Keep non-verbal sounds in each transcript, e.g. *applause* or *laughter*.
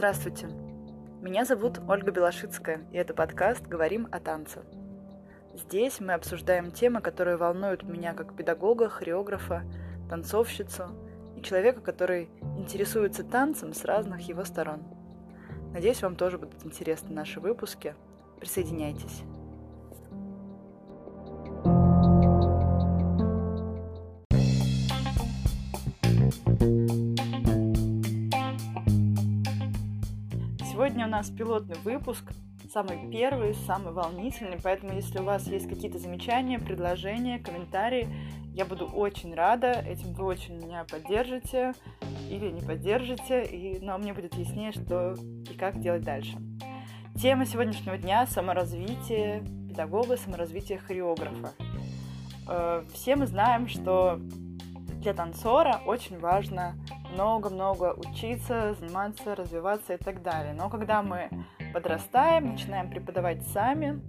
Здравствуйте. Меня зовут Ольга Белошицкая, и это подкаст «Говорим о танце». Здесь мы обсуждаем темы, которые волнуют меня как педагога, хореографа, танцовщицу и человека, который интересуется танцем с разных его сторон. Надеюсь, вам тоже будут интересны наши выпуски. Присоединяйтесь. Нас пилотный выпуск, самый первый, самый волнительный, поэтому если у вас есть какие-то замечания, предложения, комментарии, я буду очень рада, этим вы очень меня поддержите или не поддержите, и, но мне будет яснее, что и как делать дальше. Тема сегодняшнего дня – саморазвитие педагога, саморазвитие хореографа. Э, все мы знаем, что для танцора очень важно много-много учиться, заниматься, развиваться и так далее. Но когда мы подрастаем, начинаем преподавать сами,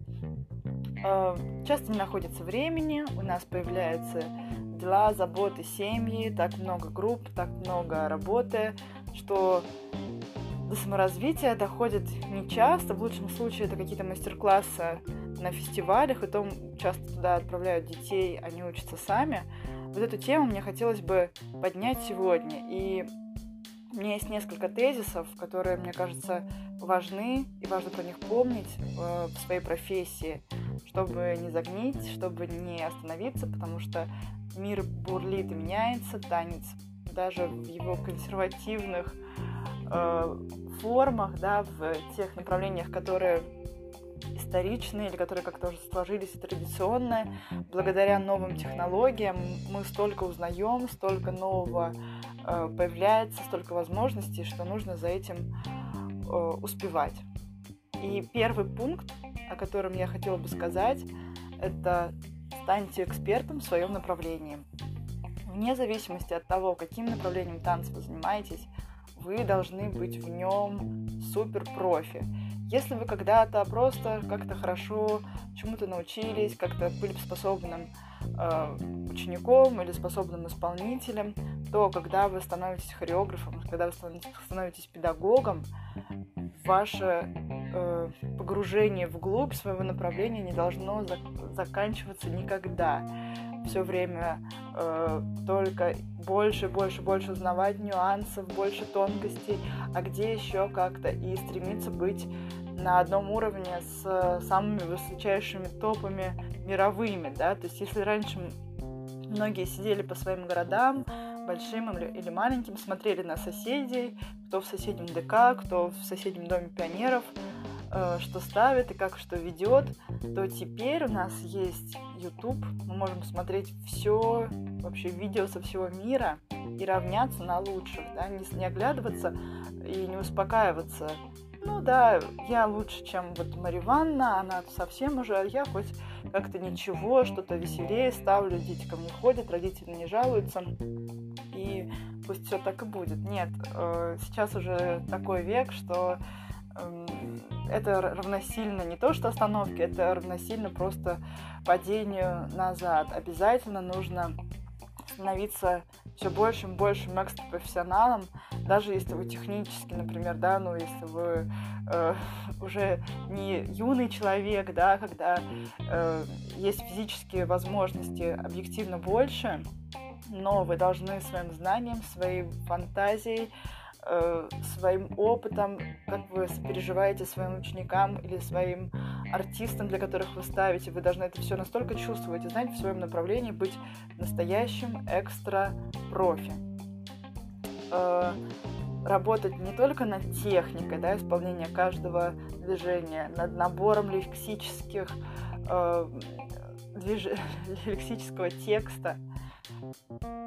э, часто не находится времени, у нас появляются дела, заботы, семьи, так много групп, так много работы, что до саморазвития доходит не часто. В лучшем случае это какие-то мастер-классы на фестивалях, и том часто туда отправляют детей, они учатся сами вот эту тему мне хотелось бы поднять сегодня. И у меня есть несколько тезисов, которые, мне кажется, важны, и важно про них помнить э, в своей профессии, чтобы не загнить, чтобы не остановиться, потому что мир бурлит и меняется, танец даже в его консервативных э, формах, да, в тех направлениях, которые историчные или которые как-то уже сложились традиционные. Благодаря новым технологиям мы столько узнаем, столько нового э, появляется, столько возможностей, что нужно за этим э, успевать. И первый пункт, о котором я хотела бы сказать, это станьте экспертом в своем направлении. Вне зависимости от того, каким направлением танца вы занимаетесь, вы должны быть в нем супер профи. Если вы когда-то просто как-то хорошо чему-то научились, как-то были способным э, учеником или способным исполнителем, то когда вы становитесь хореографом, когда вы становитесь педагогом, ваше э, погружение вглубь своего направления не должно зак- заканчиваться никогда. Все время э, только больше, больше, больше узнавать нюансов, больше тонкостей, а где еще как-то и стремиться быть на одном уровне с э, самыми высочайшими топами мировыми, да, то есть если раньше многие сидели по своим городам, большим или маленьким, смотрели на соседей, кто в соседнем ДК, кто в соседнем доме пионеров, что ставит и как что ведет, то теперь у нас есть YouTube, мы можем смотреть все, вообще видео со всего мира и равняться на лучших, да, не, не оглядываться и не успокаиваться ну да, я лучше, чем вот Мария Ивановна, она совсем уже, а я хоть как-то ничего, что-то веселее ставлю, дети ко мне ходят, родители не жалуются, и пусть все так и будет. Нет, э, сейчас уже такой век, что это равносильно не то, что остановке, это равносильно просто падению назад. Обязательно нужно становиться все большим, большим экстра-профессионалом, даже если вы технически, например, да, ну, если вы э, *laughs* уже не юный человек, да, когда э, есть физические возможности объективно больше, но вы должны своим знанием, своей фантазией, своим опытом, как вы сопереживаете своим ученикам или своим артистам, для которых вы ставите, вы должны это все настолько чувствовать и знать в своем направлении, быть настоящим экстра-профи. Э, работать не только над техникой да, исполнения каждого движения, над набором лексических, э, движ... *laughs* лексического текста, Э,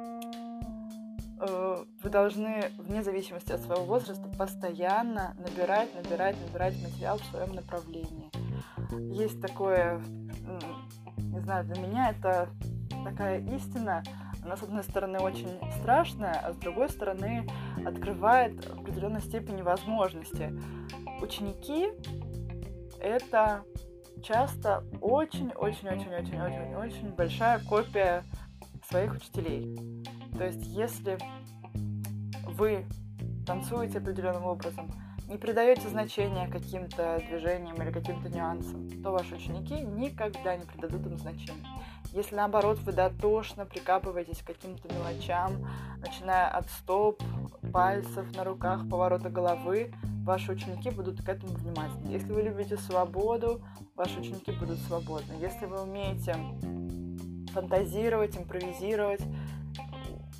вы должны, вне зависимости от своего возраста, постоянно набирать, набирать, набирать материал в своем направлении. Есть такое, не знаю, для меня это такая истина, она, с одной стороны, очень страшная, а с другой стороны, открывает в определенной степени возможности. Ученики — это часто очень-очень-очень-очень-очень-очень большая копия своих учителей. То есть, если вы танцуете определенным образом, не придаете значения каким-то движениям или каким-то нюансам, то ваши ученики никогда не придадут им значения. Если наоборот вы дотошно прикапываетесь к каким-то мелочам, начиная от стоп, пальцев на руках, поворота головы, ваши ученики будут к этому внимательны. Если вы любите свободу, ваши ученики будут свободны. Если вы умеете фантазировать, импровизировать,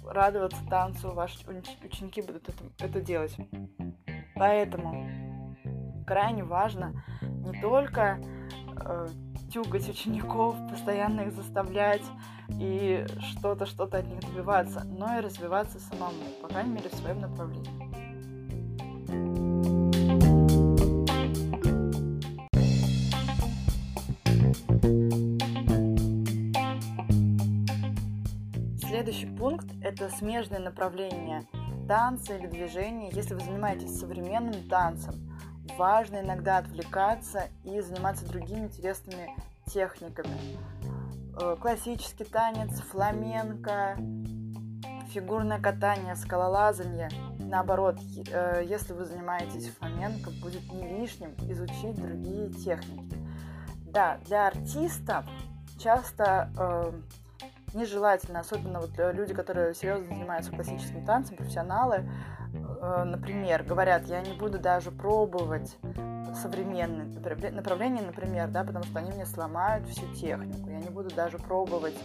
радоваться танцу, ваши ученики будут это, это делать. Поэтому крайне важно не только э, тюгать учеников, постоянно их заставлять и что-то, что-то от них добиваться, но и развиваться самому, по крайней мере, в своем направлении. Следующий пункт – это смежное направление танца или движения. Если вы занимаетесь современным танцем, важно иногда отвлекаться и заниматься другими интересными техниками. Э, классический танец, фламенко, фигурное катание, скалолазание. Наоборот, э, если вы занимаетесь фламенко, будет не лишним изучить другие техники. Да, для артистов часто э, нежелательно, особенно вот люди, которые серьезно занимаются классическим танцем, профессионалы, э, например, говорят, я не буду даже пробовать современные направления, например, да, потому что они мне сломают всю технику. Я не буду даже пробовать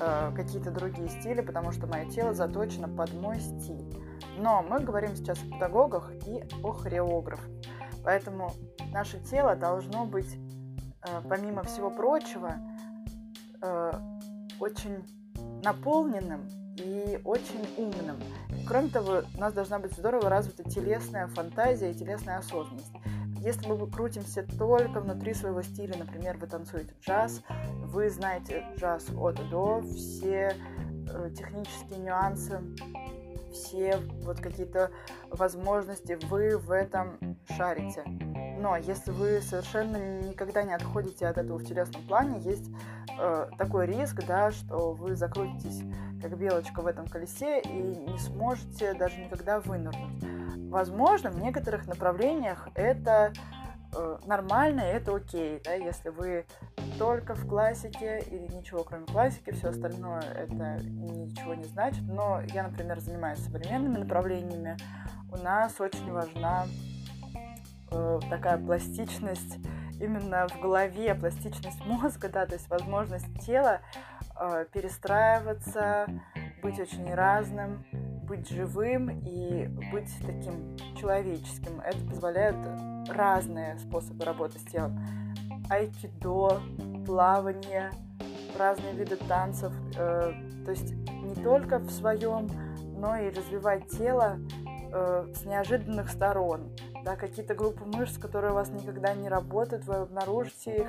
э, какие-то другие стили, потому что мое тело заточено под мой стиль. Но мы говорим сейчас о педагогах и о хореографах. Поэтому наше тело должно быть, э, помимо всего прочего, э, очень наполненным и очень умным. Кроме того, у нас должна быть здорово развита телесная фантазия и телесная осознанность. Если мы крутимся только внутри своего стиля, например, вы танцуете джаз, вы знаете джаз от и до, все э, технические нюансы, все вот какие-то возможности вы в этом шарите. Но если вы совершенно никогда не отходите от этого в телесном плане, есть э, такой риск, да, что вы закрутитесь как белочка в этом колесе и не сможете даже никогда вынырнуть. Возможно, в некоторых направлениях это э, нормально, это окей, да, если вы только в классике или ничего кроме классики, все остальное это ничего не значит. Но я, например, занимаюсь современными направлениями. У нас очень важна э, такая пластичность именно в голове, пластичность мозга, да, то есть возможность тела э, перестраиваться, быть очень разным, быть живым и быть таким человеческим. Это позволяют разные способы работы с телом. Айкидо, плавание, разные виды танцев. Э, то есть не только в своем, но и развивать тело э, с неожиданных сторон да, какие-то группы мышц, которые у вас никогда не работают, вы обнаружите их,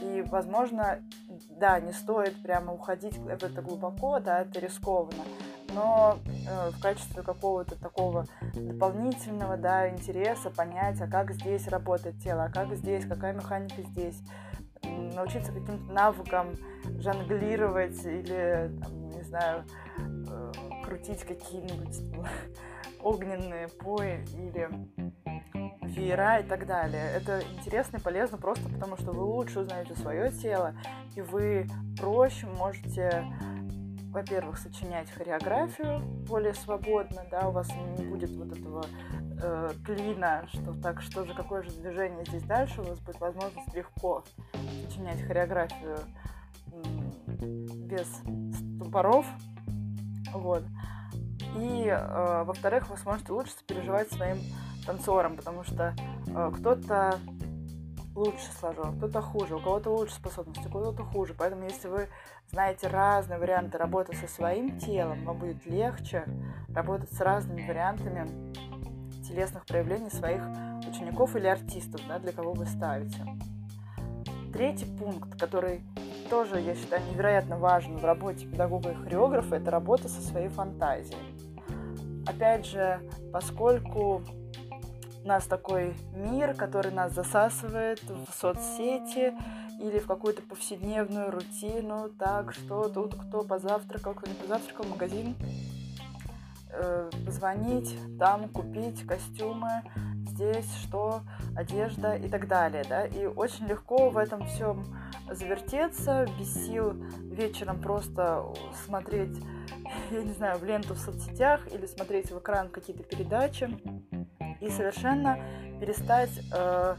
и, возможно, да, не стоит прямо уходить в это глубоко, да, это рискованно, но э, в качестве какого-то такого дополнительного, да, интереса понять, а как здесь работает тело, а как здесь, какая механика здесь, научиться каким-то навыкам жонглировать или, там, не знаю, э, крутить какие-нибудь *laughs* огненные пои или веера и так далее. Это интересно и полезно просто потому, что вы лучше узнаете свое тело, и вы проще можете, во-первых, сочинять хореографию более свободно, да, у вас не будет вот этого э, клина, что так, что же, какое же движение здесь дальше, у вас будет возможность легко сочинять хореографию без ступоров, вот. И, э, во-вторых, вы сможете лучше сопереживать своим танцором, потому что э, кто-то лучше сложил, кто-то хуже, у кого-то лучше способности, у кого-то хуже. Поэтому если вы знаете разные варианты работы со своим телом, вам будет легче работать с разными вариантами телесных проявлений своих учеников или артистов, да, для кого вы ставите. Третий пункт, который тоже, я считаю, невероятно важен в работе педагога и хореографа, это работа со своей фантазией. Опять же, поскольку нас такой мир, который нас засасывает в соцсети или в какую-то повседневную рутину, так, что тут кто позавтракал, кто не позавтракал, магазин, э, позвонить, там купить костюмы, здесь что, одежда и так далее, да, и очень легко в этом всем завертеться, без сил вечером просто смотреть, *laughs* я не знаю, в ленту в соцсетях или смотреть в экран какие-то передачи и совершенно перестать э,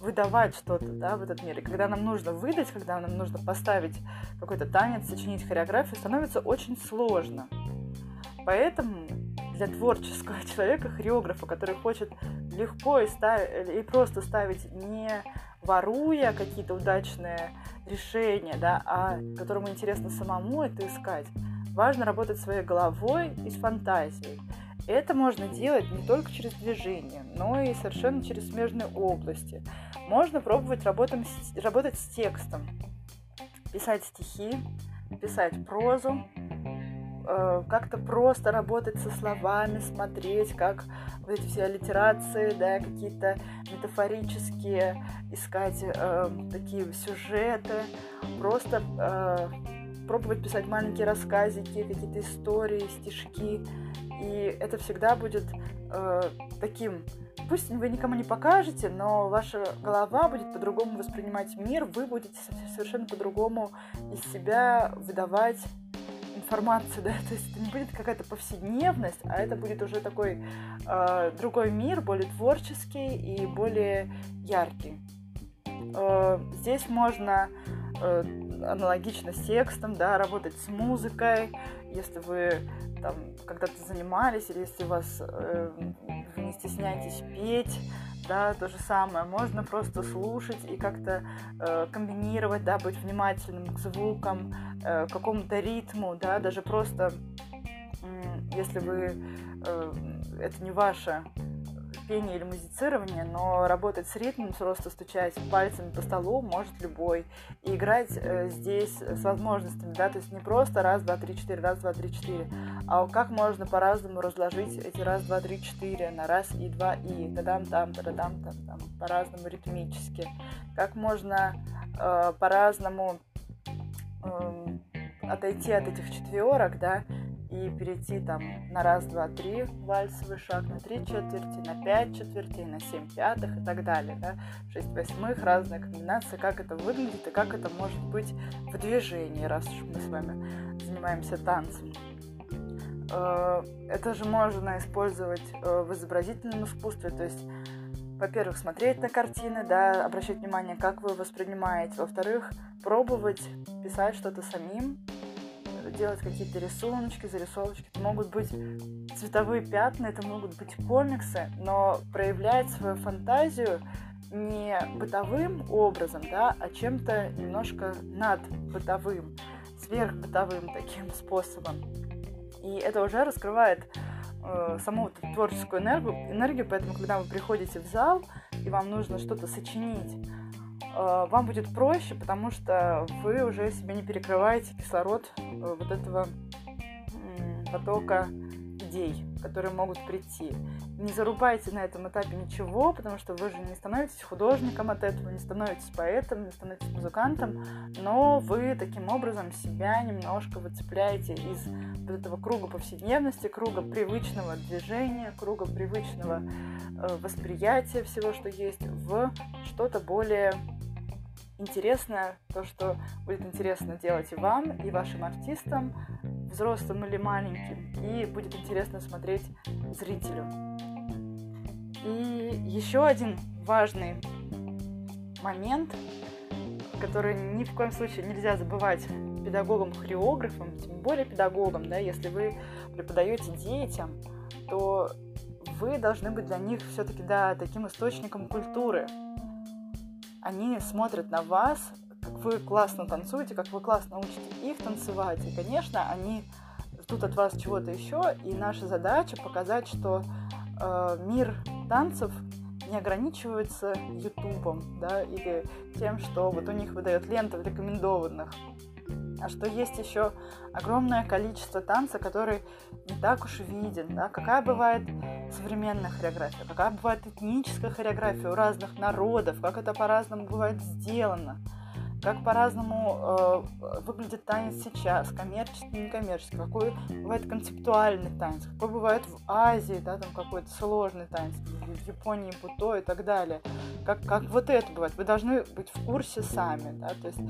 выдавать что-то да, в этот мир. И когда нам нужно выдать, когда нам нужно поставить какой-то танец, сочинить хореографию, становится очень сложно. Поэтому для творческого *laughs* человека, хореографа, который хочет легко и, став... и просто ставить не воруя какие-то удачные решения, да, а которому интересно самому это искать, важно работать своей головой и с фантазией. Это можно делать не только через движение, но и совершенно через смежные области. Можно пробовать работать, работать с текстом, писать стихи, писать прозу, э, как-то просто работать со словами, смотреть, как вот эти все аллитерации, да, какие-то метафорические, искать э, такие сюжеты, просто э, пробовать писать маленькие рассказики, какие-то истории, стишки, и это всегда будет э, таким пусть вы никому не покажете, но ваша голова будет по-другому воспринимать мир, вы будете совершенно по-другому из себя выдавать информацию, *laughs* да, то есть это не будет какая-то повседневность, а это будет уже такой э, другой мир, более творческий и более яркий. Э, здесь можно э, аналогично с текстом, да, работать с музыкой, если вы там когда-то занимались, или если вас э, вы не стесняетесь петь, да, то же самое. Можно просто слушать и как-то э, комбинировать, да, быть внимательным к звукам, э, к какому-то ритму, да, даже просто, э, если вы, э, это не ваше пение или музицирование, но работать с ритмом, просто стучать пальцами по столу может любой. И играть э, здесь с возможностями, да, то есть не просто раз, два, три, четыре, раз, два, три, четыре, а как можно по-разному разложить эти раз, два, три, четыре на раз и два и, тадам там, тадам там, там, по-разному ритмически. Как можно э, по-разному э, отойти от этих четверок, да, и перейти там на раз, два, три вальсовый шаг, на три четверти, на пять четвертей, на семь пятых и так далее, да, шесть восьмых, разные комбинации, как это выглядит и как это может быть в движении, раз уж мы с вами занимаемся танцем. Э, это же можно использовать э, в изобразительном искусстве, то есть во-первых, смотреть на картины, да, обращать внимание, как вы воспринимаете. Во-вторых, пробовать писать что-то самим, делать какие-то рисуночки, зарисовочки. Это могут быть цветовые пятна, это могут быть комиксы, но проявлять свою фантазию не бытовым образом, да, а чем-то немножко над бытовым, сверхбытовым таким способом. И это уже раскрывает э, саму вот творческую энергию, энергию, поэтому когда вы приходите в зал и вам нужно что-то сочинить, вам будет проще, потому что вы уже себе не перекрываете кислород э, вот этого потока идей, которые могут прийти. Не зарубайте на этом этапе ничего, потому что вы же не становитесь художником от этого, не становитесь поэтом, не становитесь музыкантом, но вы таким образом себя немножко выцепляете из вот этого круга повседневности, круга привычного движения, круга привычного э, восприятия всего, что есть, в что-то более интересное, то, что будет интересно делать и вам, и вашим артистам, взрослым или маленьким, и будет интересно смотреть зрителю. И еще один важный момент, который ни в коем случае нельзя забывать педагогам, хореографам, тем более педагогам, да, если вы преподаете детям, то вы должны быть для них все-таки, да, таким источником культуры, они смотрят на вас, как вы классно танцуете, как вы классно учите их танцевать. И, конечно, они ждут от вас чего-то еще. И наша задача показать, что э, мир танцев не ограничивается Ютубом, да, или тем, что вот у них выдает лента рекомендованных а что есть еще огромное количество танца, который не так уж виден, да, какая бывает современная хореография, какая бывает этническая хореография у разных народов, как это по-разному бывает сделано. как по-разному э, выглядит танец сейчас, коммерческий, некоммерческий, какой бывает концептуальный танец, какой бывает в Азии, да, там какой-то сложный танец, в Японии будо и так далее. Как, как вот это бывает. Вы должны быть в курсе сами, да, то есть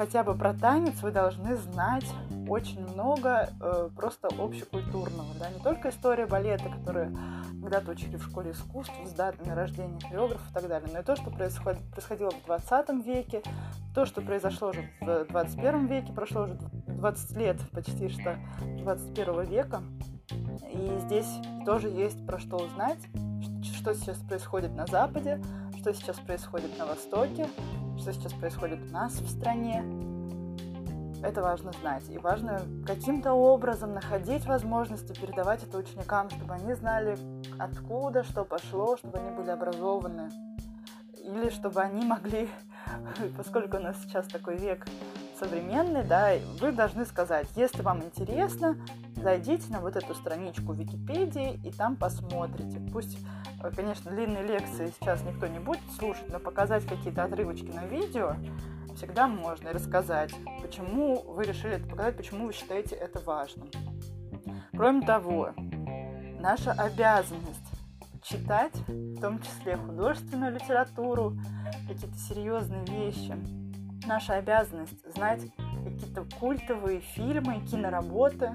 хотя бы про танец вы должны знать очень много э, просто общекультурного, да, не только история балета, которая когда-то учили в школе искусств с датами рождения хореографов и так далее, но и то, что происходит, происходило в 20 веке, то, что произошло уже в 21 веке, прошло уже 20 лет почти что 21 века, и здесь тоже есть про что узнать, что сейчас происходит на Западе, что сейчас происходит на Востоке, что сейчас происходит у нас в стране, это важно знать. И важно каким-то образом находить возможности передавать это ученикам, чтобы они знали, откуда, что пошло, чтобы они были образованы. Или чтобы они могли, *laughs* поскольку у нас сейчас такой век современный, да, вы должны сказать, если вам интересно, зайдите на вот эту страничку Википедии и там посмотрите. Пусть, конечно, длинные лекции сейчас никто не будет слушать, но показать какие-то отрывочки на видео всегда можно и рассказать, почему вы решили это показать, почему вы считаете это важным. Кроме того, наша обязанность читать, в том числе художественную литературу, какие-то серьезные вещи. Наша обязанность знать какие-то культовые фильмы, киноработы,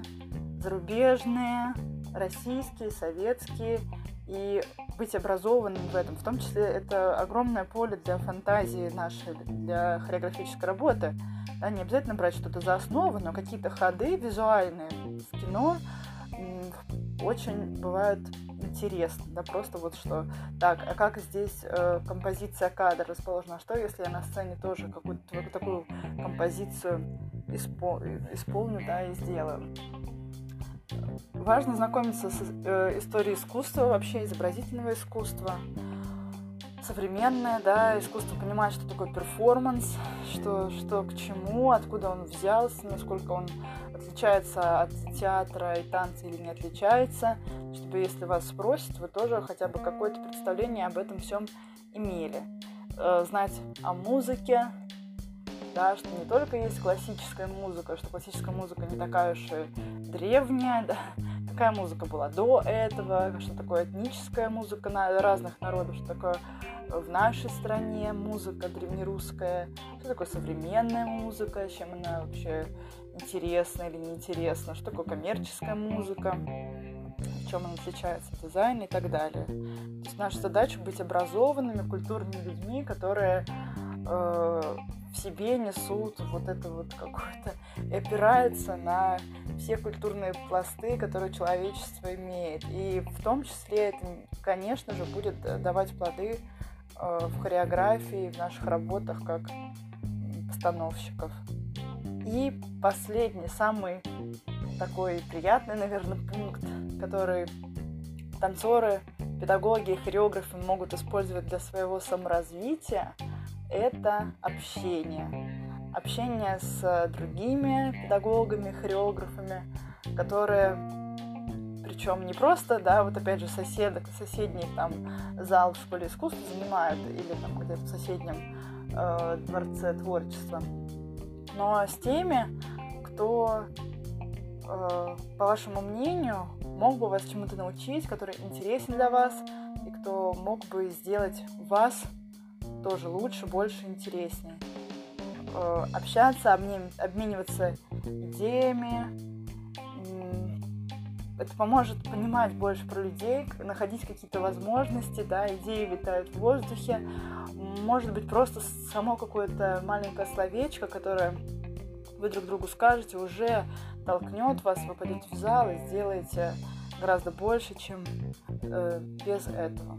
зарубежные, российские, советские, и быть образованным в этом. В том числе это огромное поле для фантазии нашей, для хореографической работы. Да, не обязательно брать что-то за основу, но какие-то ходы визуальные в кино очень бывают интересны. Да, просто вот что. Так, а как здесь э, композиция кадра расположена? А что, если я на сцене тоже какую-то такую композицию испол- исполню, да, и сделаю? Важно знакомиться с э, историей искусства, вообще изобразительного искусства, современное, да, искусство понимать, что такое перформанс, что, что к чему, откуда он взялся, насколько он отличается от театра и танца или не отличается, чтобы если вас спросят, вы тоже хотя бы какое-то представление об этом всем имели. Э, знать о музыке, да, что не только есть классическая музыка, что классическая музыка не такая уж и древняя, да, какая музыка была до этого, что такое этническая музыка на разных народов, что такое в нашей стране музыка древнерусская, что такое современная музыка, чем она вообще интересна или неинтересна, что такое коммерческая музыка, в чем она отличается, дизайн и так далее. То есть наша задача быть образованными, культурными людьми, которые э, в себе несут вот это вот какое-то, опирается на все культурные пласты, которые человечество имеет. И в том числе это, конечно же, будет давать плоды э, в хореографии, в наших работах как постановщиков. И последний, самый такой приятный, наверное, пункт, который танцоры, педагоги хореографы могут использовать для своего саморазвития – это общение. Общение с другими педагогами, хореографами, которые причем не просто, да, вот опять же соседок, соседний там зал в школе искусств занимают или там где-то в соседнем э, дворце творчества, но с теми, кто, э, по вашему мнению, мог бы вас чему-то научить, который интересен для вас и кто мог бы сделать вас тоже лучше, больше, интереснее. Э, общаться, обмениваться идеями. Это поможет понимать больше про людей, находить какие-то возможности, да, идеи витают в воздухе. Может быть, просто само какое-то маленькое словечко, которое вы друг другу скажете, уже толкнет вас, вы пойдете в зал и сделаете гораздо больше, чем э, без этого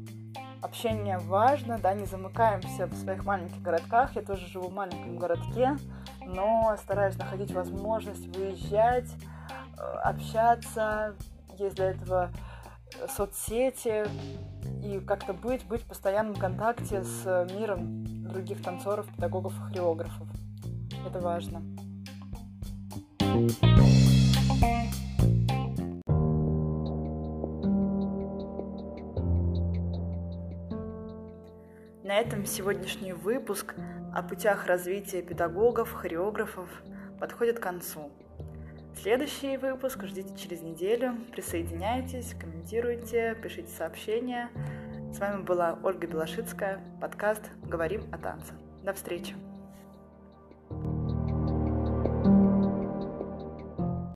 общение важно, да, не замыкаемся в своих маленьких городках. Я тоже живу в маленьком городке, но стараюсь находить возможность выезжать, э, общаться. Есть для этого соцсети и как-то быть, быть в постоянном контакте с миром других танцоров, педагогов и хореографов. Это важно. thank you На этом сегодняшний выпуск о путях развития педагогов, хореографов подходит к концу. Следующий выпуск ждите через неделю. Присоединяйтесь, комментируйте, пишите сообщения. С вами была Ольга Белошицкая, подкаст «Говорим о танце». До встречи!